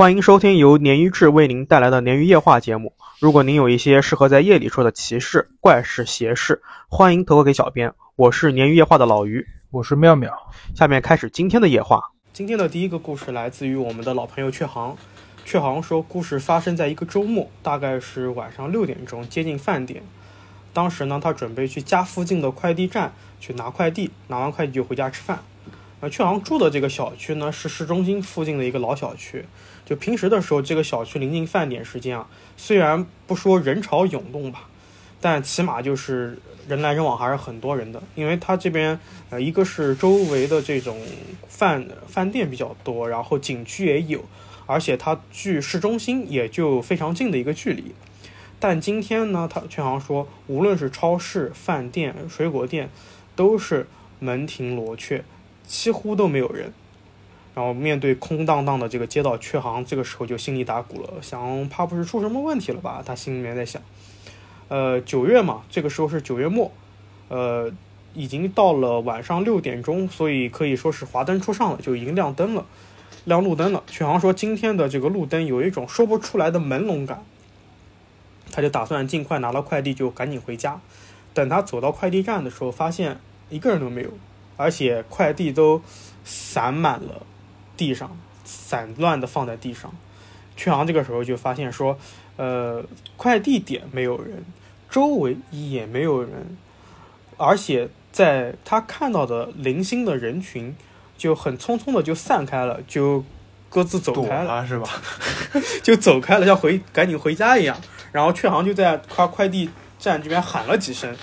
欢迎收听由鲶鱼志为您带来的鲶鱼夜话节目。如果您有一些适合在夜里说的奇事、怪事、邪事，欢迎投稿给小编。我是鲶鱼夜话的老鱼，我是妙妙。下面开始今天的夜话。今天的第一个故事来自于我们的老朋友阙航。阙航说，故事发生在一个周末，大概是晚上六点钟，接近饭点。当时呢，他准备去家附近的快递站去拿快递，拿完快递就回家吃饭。呃，阙航住的这个小区呢，是市中心附近的一个老小区。就平时的时候，这个小区临近饭点时间啊，虽然不说人潮涌动吧，但起码就是人来人往还是很多人的。因为它这边呃，一个是周围的这种饭饭店比较多，然后景区也有，而且它距市中心也就非常近的一个距离。但今天呢，他阙航说，无论是超市、饭店、水果店，都是门庭罗雀，几乎都没有人。然后面对空荡荡的这个街道，阙航这个时候就心里打鼓了，想怕不是出什么问题了吧？他心里面在想。呃，九月嘛，这个时候是九月末，呃，已经到了晚上六点钟，所以可以说是华灯初上了，就已经亮灯了，亮路灯了。阙航说，今天的这个路灯有一种说不出来的朦胧感，他就打算尽快拿到快递，就赶紧回家。等他走到快递站的时候，发现一个人都没有，而且快递都散满了。地上散乱的放在地上，阙航这个时候就发现说，呃，快递点没有人，周围也没有人，而且在他看到的零星的人群就很匆匆的就散开了，就各自走开了，是吧？就走开了，像回赶紧回家一样。然后阙航就在快快递站这边喊了几声，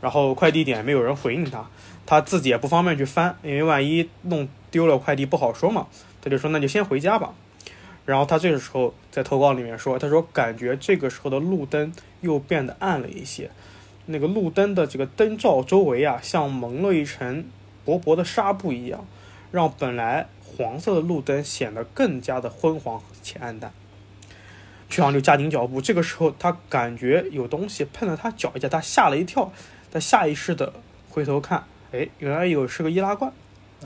然后快递点没有人回应他。他自己也不方便去翻，因为万一弄丢了快递不好说嘛。他就说那就先回家吧。然后他这个时候在投稿里面说，他说感觉这个时候的路灯又变得暗了一些，那个路灯的这个灯罩周围啊，像蒙了一层薄薄的纱布一样，让本来黄色的路灯显得更加的昏黄且暗淡。阙航就加紧脚步，这个时候他感觉有东西碰了他脚一下，他吓了一跳，他下意识的回头看。哎，原来有是个易拉罐，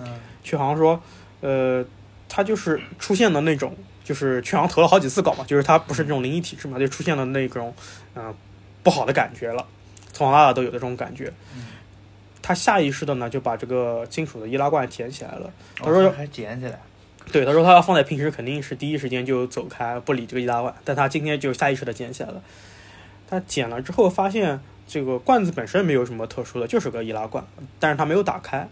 嗯，阙航说，呃，他就是出现了那种，就是曲航投了好几次稿嘛，就是他不是这种灵异体质嘛，就出现了那种，嗯，不好的感觉了，从小到大都有的这种感觉，他下意识的呢就把这个金属的易拉罐捡起来了，他说还捡起来，对，他说他要放在平时肯定是第一时间就走开不理这个易拉罐，但他今天就下意识的捡起来了，他捡了之后发现。这个罐子本身没有什么特殊的，就是个易拉罐，但是他没有打开，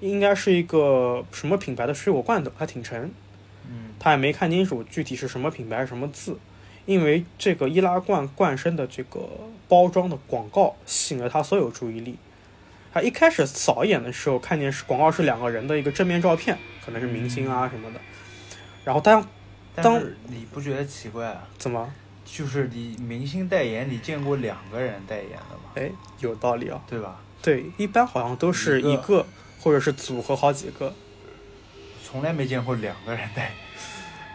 应该是一个什么品牌的水果罐头，还挺沉。嗯，他也没看清楚具体是什么品牌什么字，因为这个易拉罐罐身的这个包装的广告吸引了他所有注意力。他一开始扫一眼的时候，看见是广告是两个人的一个正面照片，可能是明星啊什么的。然后当当你不觉得奇怪啊？怎么？就是你明星代言，你见过两个人代言的吗？哎，有道理啊，对吧？对，一般好像都是一个，或者是组合好几个，从来没见过两个人带。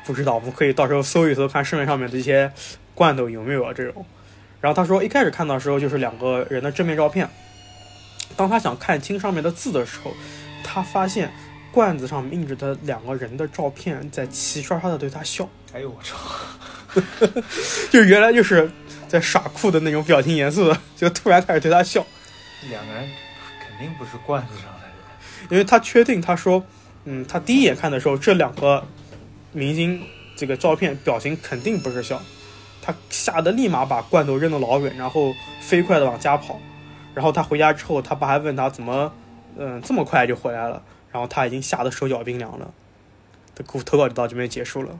不知道，我们可以到时候搜一搜，看市面上面的一些罐头有没有啊这种。然后他说，一开始看到的时候就是两个人的正面照片，当他想看清上面的字的时候，他发现罐子上面印着的两个人的照片在齐刷刷的对他笑。哎呦我操！就原来就是在耍酷的那种表情严肃的，就突然开始对他笑。两个人肯定不是罐子上的人，因为他确定他说，嗯，他第一眼看的时候，这两个明星这个照片表情肯定不是笑，他吓得立马把罐头扔得老远，然后飞快的往家跑。然后他回家之后，他爸还问他怎么，嗯，这么快就回来了。然后他已经吓得手脚冰凉了。的投稿就到这边结束了。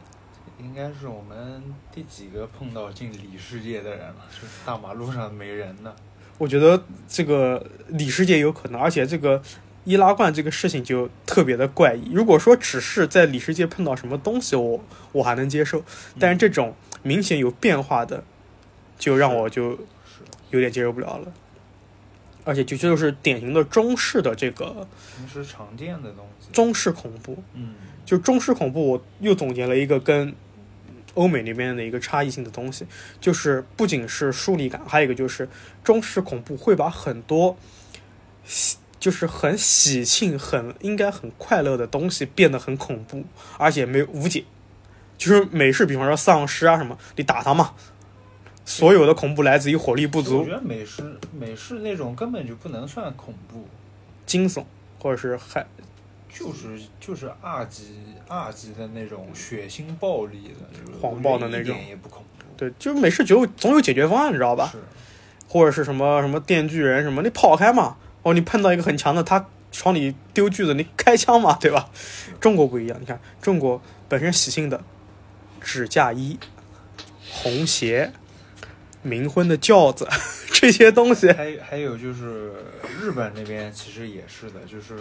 应该是我们第几个碰到进里世界的人了？是大马路上没人呢。我觉得这个里世界有可能，而且这个易拉罐这个事情就特别的怪异。如果说只是在里世界碰到什么东西，我我还能接受，但是这种明显有变化的，就让我就有点接受不了了。而且就就是典型的中式的这个平时常见的东西，中式恐怖。嗯，就中式恐怖，我又总结了一个跟。欧美那边的一个差异性的东西，就是不仅是疏离感，还有一个就是中式恐怖会把很多喜，就是很喜庆、很应该很快乐的东西变得很恐怖，而且没有无解。就是美式，比方说丧尸啊什么，你打他嘛。所有的恐怖来自于火力不足。我觉得美式美式那种根本就不能算恐怖，惊悚或者是害，就是就是二级二级的那种血腥暴力的，黄暴的那种，也不恐怖。对，就是美式就总有解决方案，你知道吧？是。或者是什么什么电锯人什么，你跑开嘛。哦，你碰到一个很强的，他朝你丢锯子，你开枪嘛，对吧？中国不一样，你看中国本身喜庆的指嫁衣、红鞋。冥婚的轿子，这些东西，还还有就是日本那边其实也是的，就是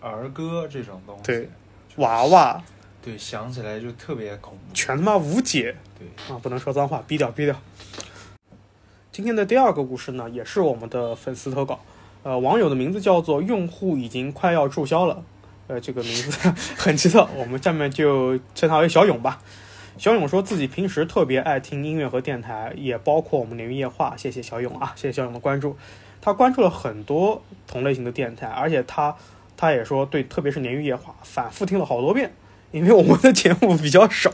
儿歌这种东西，对，娃娃，对，想起来就特别恐怖，全他妈无解，对啊，不能说脏话，逼掉逼掉。今天的第二个故事呢，也是我们的粉丝投稿，呃，网友的名字叫做用户已经快要注销了，呃，这个名字 很奇特，我们下面就称他为小勇吧。小勇说自己平时特别爱听音乐和电台，也包括我们鲶鱼夜话。谢谢小勇啊，谢谢小勇的关注。他关注了很多同类型的电台，而且他他也说对，特别是鲶鱼夜话，反复听了好多遍。因为我们的节目比较少，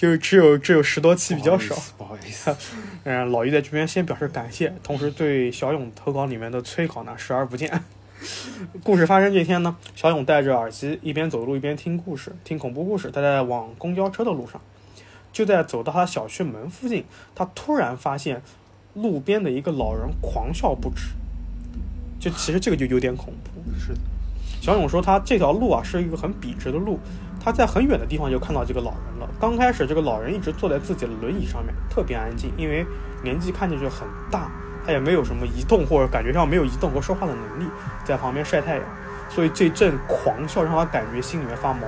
就只有只有十多期，比较少。不好意思，嗯，老于在这边先表示感谢，同时对小勇投稿里面的催稿呢视而不见。故事发生这天呢，小勇戴着耳机，一边走路一边听故事，听恐怖故事。他在往公交车的路上，就在走到他小区门附近，他突然发现路边的一个老人狂笑不止。就其实这个就有点恐怖。是的，小勇说他这条路啊是一个很笔直的路，他在很远的地方就看到这个老人了。刚开始这个老人一直坐在自己的轮椅上面，特别安静，因为年纪看上去很大。他也没有什么移动或者感觉上没有移动和说话的能力，在旁边晒太阳，所以这阵狂笑让他感觉心里面发毛。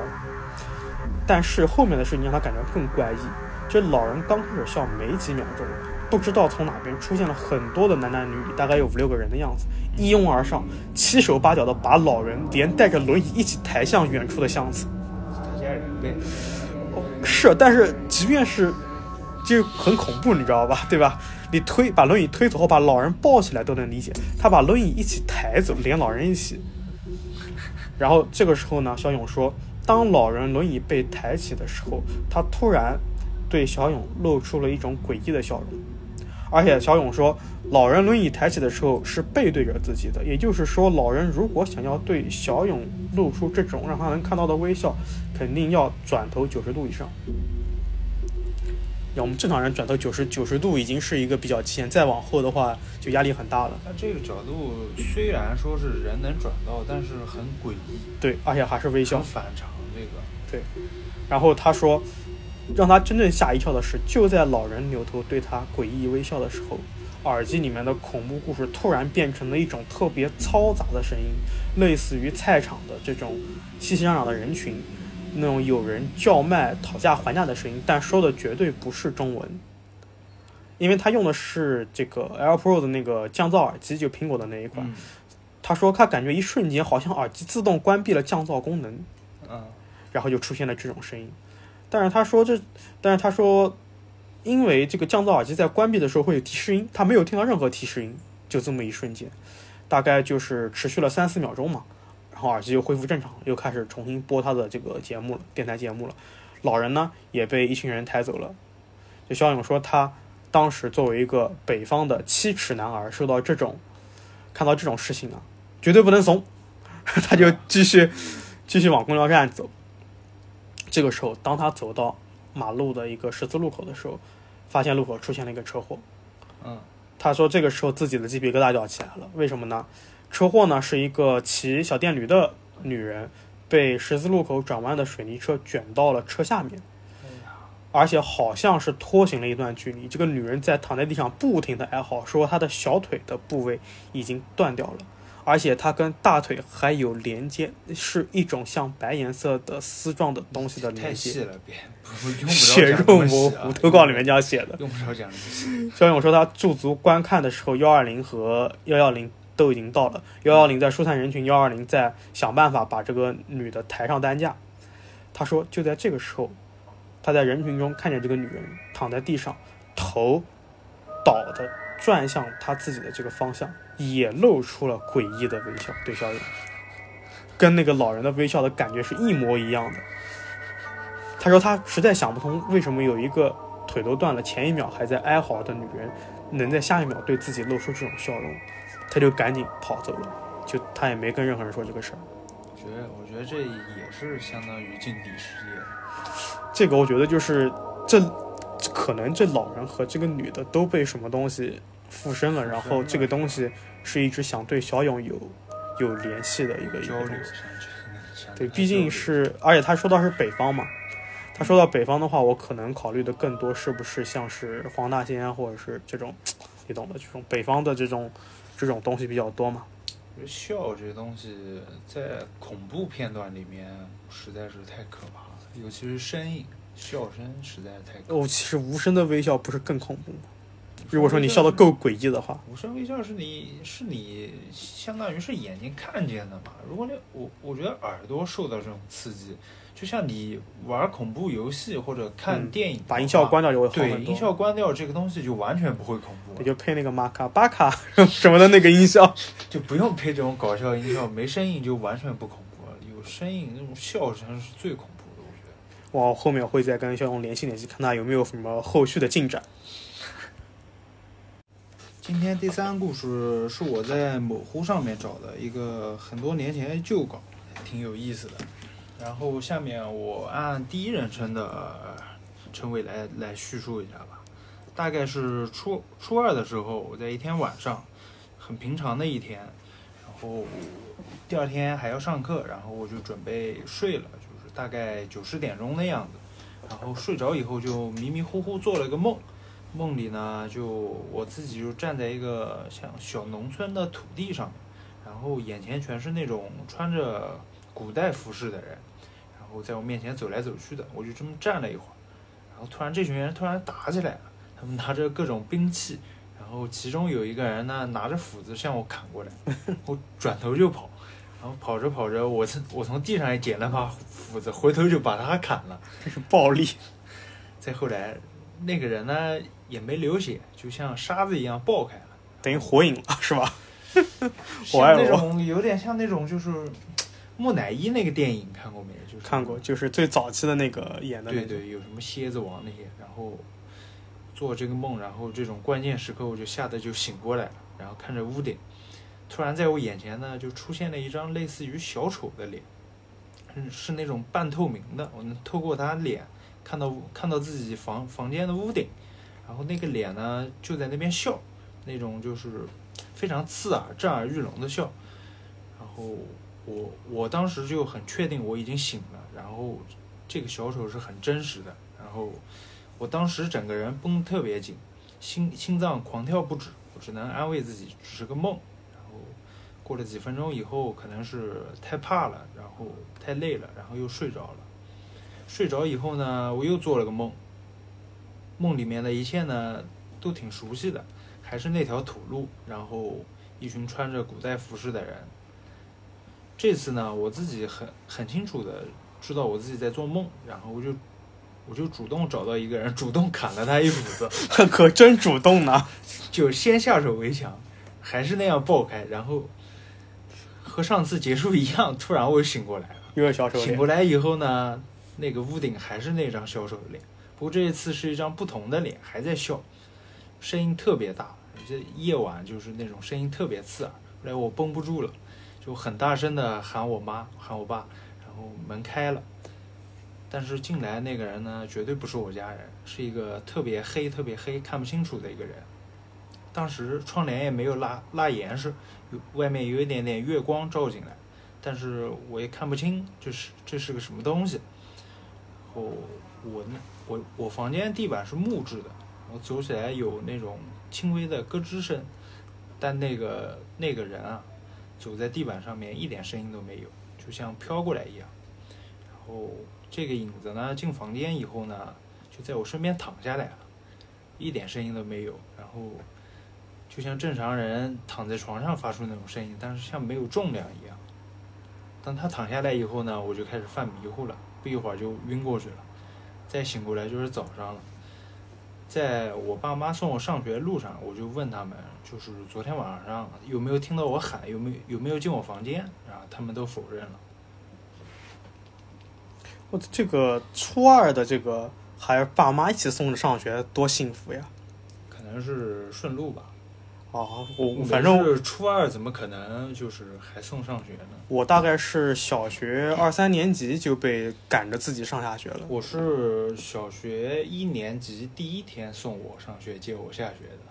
但是后面的事情让他感觉更怪异。这老人刚开始笑没几秒钟，不知道从哪边出现了很多的男男女女，大概有五六个人的样子，一拥而上，七手八脚的把老人连带着轮椅一起抬向远处的巷子。是，但是即便是，就很恐怖，你知道吧？对吧？你推把轮椅推走后，把老人抱起来都能理解。他把轮椅一起抬走，连老人一起。然后这个时候呢，小勇说，当老人轮椅被抬起的时候，他突然对小勇露出了一种诡异的笑容。而且小勇说，老人轮椅抬起的时候是背对着自己的，也就是说，老人如果想要对小勇露出这种让他能看到的微笑，肯定要转头九十度以上。要我们正常人转头九十九十度已经是一个比较极限，再往后的话就压力很大了。那这个角度虽然说是人能转到，但是很诡异。对，而且还是微笑。反常这个。对。然后他说，让他真正吓一跳的是，就在老人扭头对他诡异微笑的时候，耳机里面的恐怖故事突然变成了一种特别嘈杂的声音，类似于菜场的这种熙熙攘攘的人群。那种有人叫卖、讨价还价的声音，但说的绝对不是中文，因为他用的是这个 AirPro 的那个降噪耳机，就苹果的那一款。他说他感觉一瞬间好像耳机自动关闭了降噪功能，嗯，然后就出现了这种声音。但是他说这，但是他说，因为这个降噪耳机在关闭的时候会有提示音，他没有听到任何提示音，就这么一瞬间，大概就是持续了三四秒钟嘛。然后耳机又恢复正常，又开始重新播他的这个节目了，电台节目了。老人呢也被一群人抬走了。就肖勇说，他当时作为一个北方的七尺男儿，受到这种看到这种事情啊，绝对不能怂。他就继续继续往公交站走。这个时候，当他走到马路的一个十字路口的时候，发现路口出现了一个车祸。嗯，他说这个时候自己的鸡皮疙瘩就要起来了。为什么呢？车祸呢，是一个骑小电驴的女人被十字路口转弯的水泥车卷到了车下面，而且好像是拖行了一段距离。这个女人在躺在地上不停的哀嚎，说她的小腿的部位已经断掉了，而且它跟大腿还有连接，是一种像白颜色的丝状的东西的连接。太细了，别血肉模糊。投稿里面这样写的。用不着讲这些。肖勇说他驻足观看的时候，幺二零和幺幺零。都已经到了，幺幺零在疏散人群，幺二零在想办法把这个女的抬上担架。他说，就在这个时候，他在人群中看见这个女人躺在地上，头倒的转向他自己的这个方向，也露出了诡异的微笑，对小勇，跟那个老人的微笑的感觉是一模一样的。他说他实在想不通，为什么有一个腿都断了，前一秒还在哀嚎的女人，能在下一秒对自己露出这种笑容，他就赶紧跑走了，就他也没跟任何人说这个事儿。我觉得，我觉得这也是相当于进底世界。这个我觉得就是这，可能这老人和这个女的都被什么东西附身了，然后这个东西是一直想对小勇有有联系的一个一个东西。对，毕竟是，而且他说到是北方嘛，他说到北方的话，我可能考虑的更多是不是像是黄大仙啊，或者是这种，你懂的，这种北方的这种这种东西比较多嘛。我觉得笑这个东西在恐怖片段里面实在是太可怕了，尤其是声音，笑声实在是太。哦，其实无声的微笑不是更恐怖吗？如果说你笑的够诡异的话，无声微笑是你是你相当于是眼睛看见的嘛。如果你我我觉得耳朵受到这种刺激，就像你玩恐怖游戏或者看嗯电影把音效关掉就会好对很多。音效关掉，这个东西就完全不会恐怖了，也就配那个玛卡巴卡 什么的那个音效。就不用配这种搞笑音效，没声音就完全不恐怖了。有声音那种笑声是最恐怖的，我。后面会再跟肖勇联系联系，看他有没有什么后续的进展。今天第三故事是我在某乎上面找的一个很多年前旧稿，挺有意思的。然后下面我按第一人称的称谓来来叙述一下吧。大概是初初二的时候，我在一天晚上，很平常的一天，然后第二天还要上课，然后我就准备睡了，大概九十点钟的样子。然后睡着以后就迷迷糊糊做了个梦。梦里呢，就我自己就站在一个像小农村的土地上，然后眼前全是那种穿着古代服饰的人，然后在我面前走来走去的，我就这么站了一会儿，然后突然这群人突然打起来了，他们拿着各种兵器，然后其中有一个人呢拿着斧子向我砍过来，我转头就跑，然后跑着跑着，我从我从地上也捡了把斧子，回头就把他砍了。这是暴力。再后来，那个人呢也没流血，就像沙子一样爆开了，等于火影了，是吧？我爱像那种有点像那种就是木乃伊那个电影看过没？就是看过，就是最早期的那个演的那个。对对，有什么蝎子王那些，然后做这个梦，然后这种关键时刻我就吓得就醒过来了，然后看着屋顶，突然在我眼前呢就出现了一张类似于小丑的脸，是是那种半透明的，我能透过他脸看到看到自己房房间的屋顶，然后那个脸呢就在那边笑，那种就是非常刺耳、震耳欲聋的笑，然后我我当时就很确定我已经醒了，然后这个小丑是很真实的，然后我当时整个人绷特别紧，心心脏狂跳不止，我只能安慰自己只是个梦。过了几分钟以后，可能是太怕了，然后太累了，然后又睡着了。睡着以后呢，我又做了个梦，梦里面的一切呢都挺熟悉的，还是那条土路，然后一群穿着古代服饰的人。这次呢，我自己很很清楚的知道我自己在做梦，然后我就我就主动找到一个人，主动砍了他一斧子，可真主动呢。就先下手为强，还是那样爆开，然后和上次结束一样，突然我又醒过来了。又是小丑醒脸，过来以后呢，那个屋顶还是那张小丑的脸，不过这一次是一张不同的脸，还在笑，声音特别大，这夜晚就是那种声音特别刺耳。后来我绷不住了，就很大声的喊我妈，喊我爸，然后门开了，但是进来那个人呢，绝对不是我家人，是一个特别黑、特别黑、看不清楚的一个人。当时窗帘也没有拉拉严实，有外面有一点点月光照进来。但是我也看不清这是这是个什么东西。然后我那我我房间地板是木质的，然后走起来有那种轻微的咯吱声，但那个那个人啊，走在地板上面一点声音都没有，就像飘过来一样。然后这个影子呢，进房间以后呢，就在我身边躺下来了，一点声音都没有，然后就像正常人躺在床上发出那种声音，但是像没有重量一样。当他躺下来以后呢，我就开始犯迷糊了，不一会儿就晕过去了。再醒过来就是早上了。在我爸妈送我上学的路上，我就问他们，就是昨天晚上有没有听到我喊，有没有有没有进我房间？然后他们都否认了。我这个初二的这个还是爸妈一起送着上学，多幸福呀！可能是顺路吧。哦，我反正是初二，怎么可能就是还送上学呢？我大概是小学二三年级就被赶着自己上下学了。我是小学一年级第一天送我上学，接我下学的。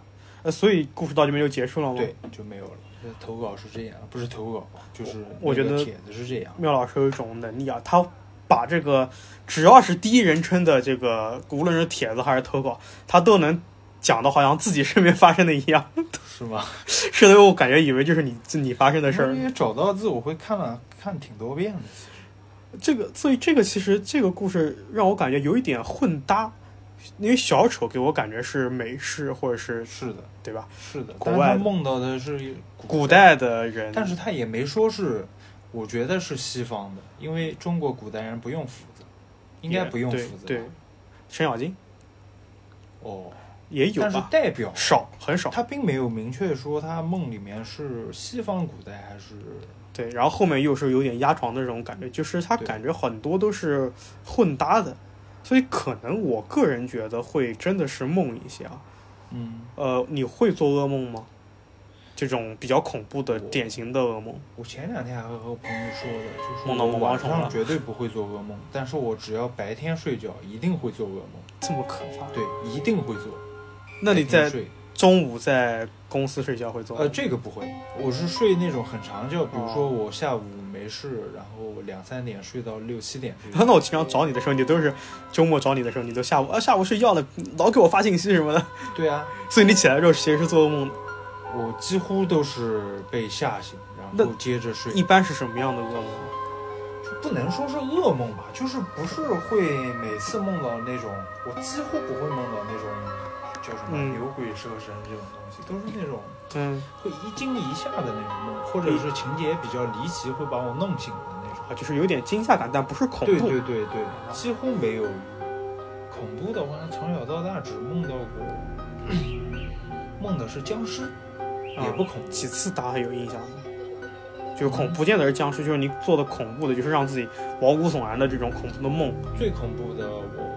呃，所以故事到这边就结束了吗？对，就没有了。投稿是这样，不是投稿，就是我觉得帖子是这样。妙老师有一种能力啊，他把这个只要是第一人称的这个，无论是帖子还是投稿，他都能。讲的好像自己身边发生的一样，是吗？是的，我感觉以为就是你自己发生的事儿。因为找到字，我会看了看挺多遍的。这个，所以这个其实这个故事让我感觉有一点混搭，因为小丑给我感觉是美式或者是是的，对吧？是的，国外梦到的是古代的人，但是他也没说是，我觉得是西方的，因为中国古代人不用斧子，应该不用斧子。对，程咬金。哦。也有，但是代表少很少，他并没有明确说他梦里面是西方古代还是对，然后后面又是有点压床的这种感觉，就是他感觉很多都是混搭的，所以可能我个人觉得会真的是梦一些啊，嗯，呃，你会做噩梦吗？这种比较恐怖的典型的噩梦，我前两天还和朋友说的，就是梦到晚上绝对不会做噩梦，但是我只要白天睡觉一定会做噩梦，这么可怕？对，一定会做。那你在中午在公司睡觉会做？呃，这个不会，我是睡那种很长觉，比如说我下午没事，然后两三点睡到六七点。那我经常找你的时候，你都是周末找你的时候，你都下午啊下午睡觉了，老给我发信息什么的。对啊，所以你起来之后其实是做噩梦的。我几乎都是被吓醒，然后接着睡。一般是什么样的噩梦？不能说是噩梦吧，就是不是会每次梦到那种，我几乎不会梦到那种。叫什么牛鬼蛇神这种东西，都是那种嗯，会一惊一吓的那种梦，或者是情节比较离奇，会把我弄醒的那种，啊就是有点惊吓感，但不是恐怖。对对对对，几乎没有恐怖的话，从小到大只梦到过梦的是僵尸，也不恐。几次大家有印象吗？就是恐不见得是僵尸，就是你做的恐怖的，就是让自己毛骨悚然的这种恐怖的梦。最恐怖的，我好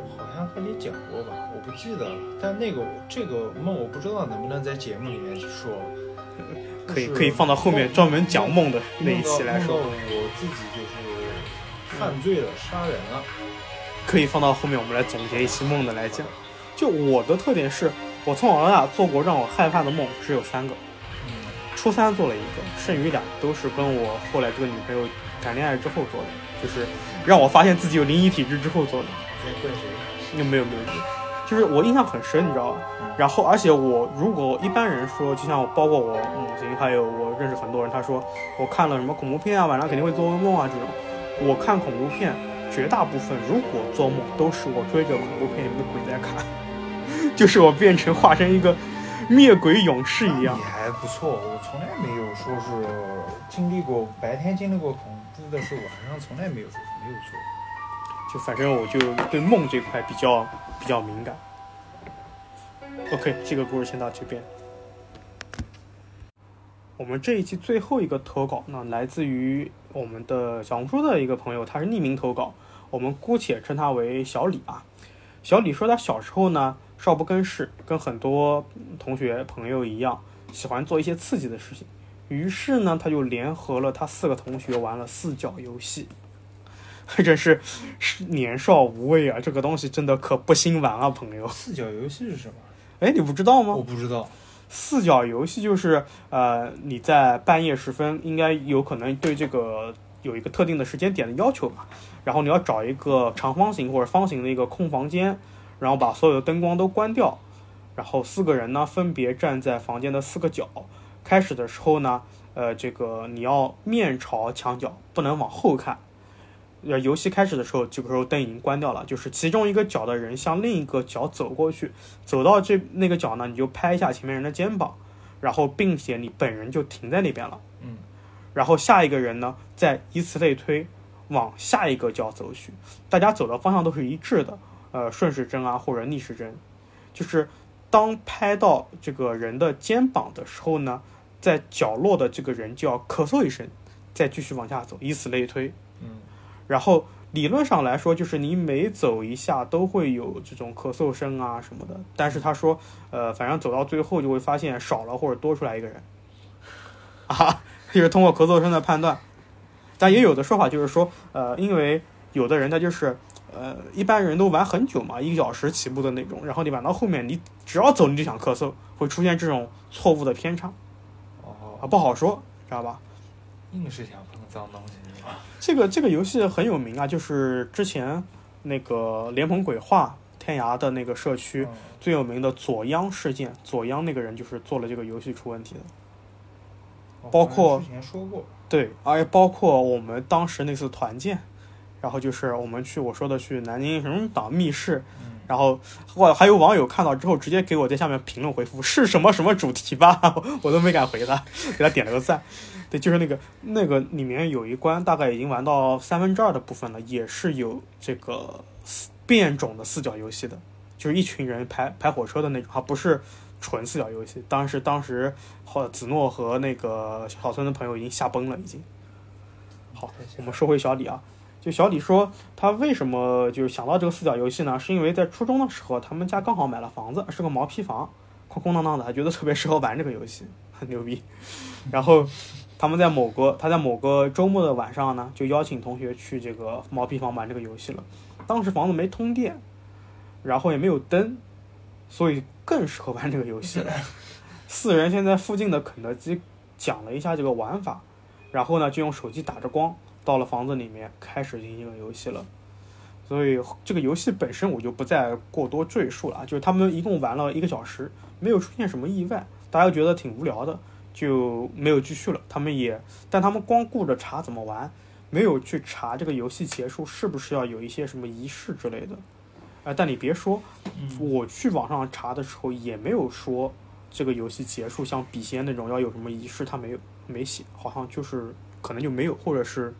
像和你讲过吧。我不记得了，但那个这个梦我不知道能不能在节目里面说，可以可以放到后面专门讲梦的那一期来说。我自己就是犯罪了，杀人了，可以放到后面我们来总结一期梦的来讲。就我的特点是，我从小到大做过让我害怕的梦只有三个，初三做了一个，剩余俩都是跟我后来这个女朋友谈恋爱之后做的，就是让我发现自己有灵异体质之后做的。在怪谁？没有没有没有。就是我印象很深，你知道吧？然后，而且我如果一般人说，就像包括我母亲，还有我认识很多人，他说我看了什么恐怖片啊，晚上肯定会做噩梦啊这种。我看恐怖片，绝大部分如果做梦，都是我追着恐怖片里面的鬼在看，就是我变成化身一个灭鬼勇士一样。你还不错，我从来没有说是经历过白天经历过恐怖的事，晚上从来没有说没有做。就反正我就对梦这块比较。比较敏感。OK，这个故事先到这边。我们这一期最后一个投稿呢，来自于我们的小红书的一个朋友，他是匿名投稿，我们姑且称他为小李啊。小李说他小时候呢，少不更事，跟很多同学朋友一样，喜欢做一些刺激的事情。于是呢，他就联合了他四个同学玩了四角游戏。真是年少无畏啊！这个东西真的可不兴玩啊，朋友。四角游戏是什么？哎，你不知道吗？我不知道。四角游戏就是呃，你在半夜时分，应该有可能对这个有一个特定的时间点的要求吧。然后你要找一个长方形或者方形的一个空房间，然后把所有的灯光都关掉，然后四个人呢分别站在房间的四个角。开始的时候呢，呃，这个你要面朝墙角，不能往后看。呃，游戏开始的时候，这个时候灯已经关掉了，就是其中一个角的人向另一个角走过去，走到这那个角呢，你就拍一下前面人的肩膀，然后并且你本人就停在那边了，嗯，然后下一个人呢，再以此类推，往下一个角走去，大家走的方向都是一致的，呃，顺时针啊或者逆时针，就是当拍到这个人的肩膀的时候呢，在角落的这个人就要咳嗽一声，再继续往下走，以此类推。然后理论上来说，就是你每走一下都会有这种咳嗽声啊什么的。但是他说，呃，反正走到最后就会发现少了或者多出来一个人，啊，就是通过咳嗽声的判断。但也有的说法就是说，呃，因为有的人他就是，呃，一般人都玩很久嘛，一个小时起步的那种，然后你玩到后面，你只要走你就想咳嗽，会出现这种错误的偏差。哦，啊，不好说，知道吧？硬是想脏东西。这个这个游戏很有名啊，就是之前那个莲蓬鬼话天涯的那个社区最有名的左央事件，左央那个人就是做了这个游戏出问题的，包括之前说过，对，而且包括我们当时那次团建，然后就是我们去我说的去南京什么党密室。然后，我还有网友看到之后，直接给我在下面评论回复是什么什么主题吧，我都没敢回他，给他点了个赞。对，就是那个那个里面有一关，大概已经玩到三分之二的部分了，也是有这个变种的四角游戏的，就是一群人排排火车的那种，啊不是纯四角游戏。当时当时，好子诺和那个小村的朋友已经吓崩了，已经。好，我们说回小李啊。就小李说，他为什么就是想到这个四角游戏呢？是因为在初中的时候，他们家刚好买了房子，是个毛坯房，空空荡荡的，他觉得特别适合玩这个游戏，很牛逼。然后他们在某个他在某个周末的晚上呢，就邀请同学去这个毛坯房玩这个游戏了。当时房子没通电，然后也没有灯，所以更适合玩这个游戏了。四人先在附近的肯德基讲了一下这个玩法，然后呢就用手机打着光。到了房子里面，开始进行游戏了，所以这个游戏本身我就不再过多赘述了。就是他们一共玩了一个小时，没有出现什么意外，大家觉得挺无聊的，就没有继续了。他们也，但他们光顾着查怎么玩，没有去查这个游戏结束是不是要有一些什么仪式之类的。哎，但你别说，我去网上查的时候也没有说这个游戏结束像笔仙那种要有什么仪式，他没有没写，好像就是可能就没有，或者是。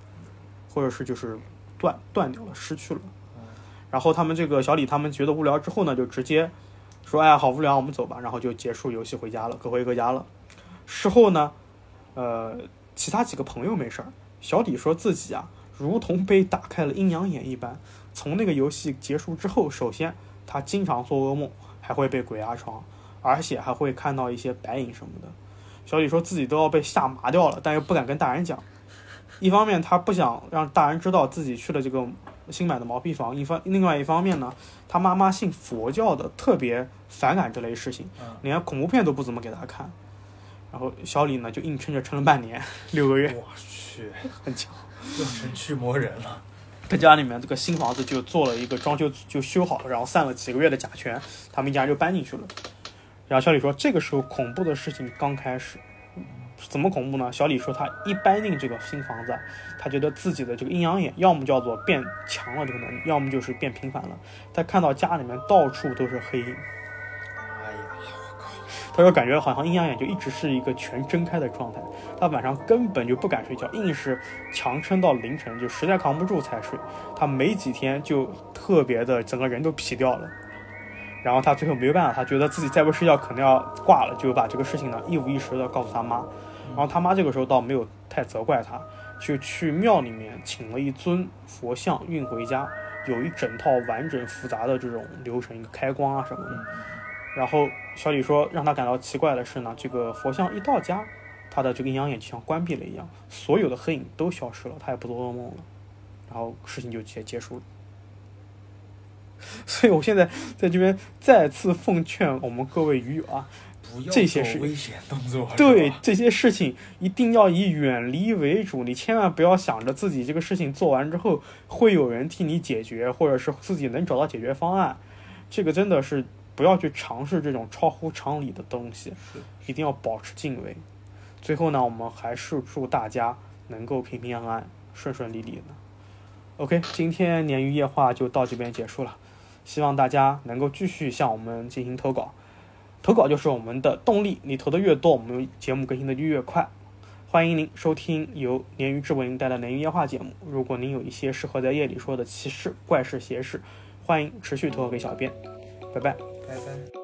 或者是就是断断掉了，失去了。然后他们这个小李他们觉得无聊之后呢，就直接说：“哎呀，好无聊，我们走吧。”然后就结束游戏回家了，各回各家了。事后呢，呃，其他几个朋友没事儿。小李说自己啊，如同被打开了阴阳眼一般。从那个游戏结束之后，首先他经常做噩梦，还会被鬼压床，而且还会看到一些白影什么的。小李说自己都要被吓麻掉了，但又不敢跟大人讲。一方面他不想让大人知道自己去了这个新买的毛坯房，一方另外一方面呢，他妈妈信佛教的，特别反感这类事情，连恐怖片都不怎么给他看。然后小李呢就硬撑着撑了半年，六个月。我去，很强，要成驱魔人了。他家里面这个新房子就做了一个装修，就修好了，然后散了几个月的甲醛，他们一家人就搬进去了。然后小李说，这个时候恐怖的事情刚开始。怎么恐怖呢？小李说，他一搬进这个新房子，他觉得自己的这个阴阳眼要么叫做变强了这个能力，要么就是变频繁了。他看到家里面到处都是黑影！他说感觉好像阴阳眼就一直是一个全睁开的状态，他晚上根本就不敢睡觉，硬是强撑到凌晨，就实在扛不住才睡。他没几天就特别的整个人都皮掉了。然后他最后没有办法，他觉得自己再不睡觉可能要挂了，就把这个事情呢一五一十的告诉他妈。然后他妈这个时候倒没有太责怪他，就去庙里面请了一尊佛像运回家，有一整套完整复杂的这种流程，一个开光啊什么的。然后小李说，让他感到奇怪的是呢，这个佛像一到家，他的这个阴阳眼就像关闭了一样，所有的黑影都消失了，他也不做噩梦了，然后事情就结结束了。所以，我现在在这边再次奉劝我们各位鱼友啊，不要这些是危险动作。对这些事情，一定要以远离为主。你千万不要想着自己这个事情做完之后会有人替你解决，或者是自己能找到解决方案。这个真的是不要去尝试这种超乎常理的东西，一定要保持敬畏。最后呢，我们还是祝大家能够平平安安、顺顺利利的。OK，今天鲶鱼夜话就到这边结束了。希望大家能够继续向我们进行投稿，投稿就是我们的动力。你投的越多，我们节目更新的就越快。欢迎您收听由鲶鱼志为您带来的鲶鱼夜话节目。如果您有一些适合在夜里说的奇事、怪事、邪事，欢迎持续投稿给小编。拜拜，拜拜。